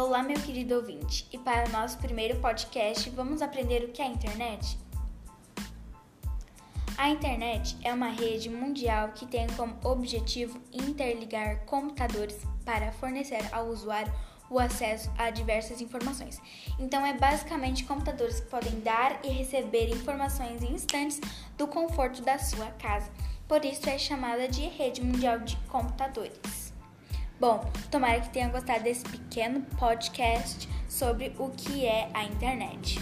Olá, meu querido ouvinte, e para o nosso primeiro podcast, vamos aprender o que é a internet? A internet é uma rede mundial que tem como objetivo interligar computadores para fornecer ao usuário o acesso a diversas informações. Então, é basicamente computadores que podem dar e receber informações em instantes do conforto da sua casa. Por isso, é chamada de rede mundial de computadores. Bom, tomara que tenha gostado desse pequeno podcast sobre o que é a internet.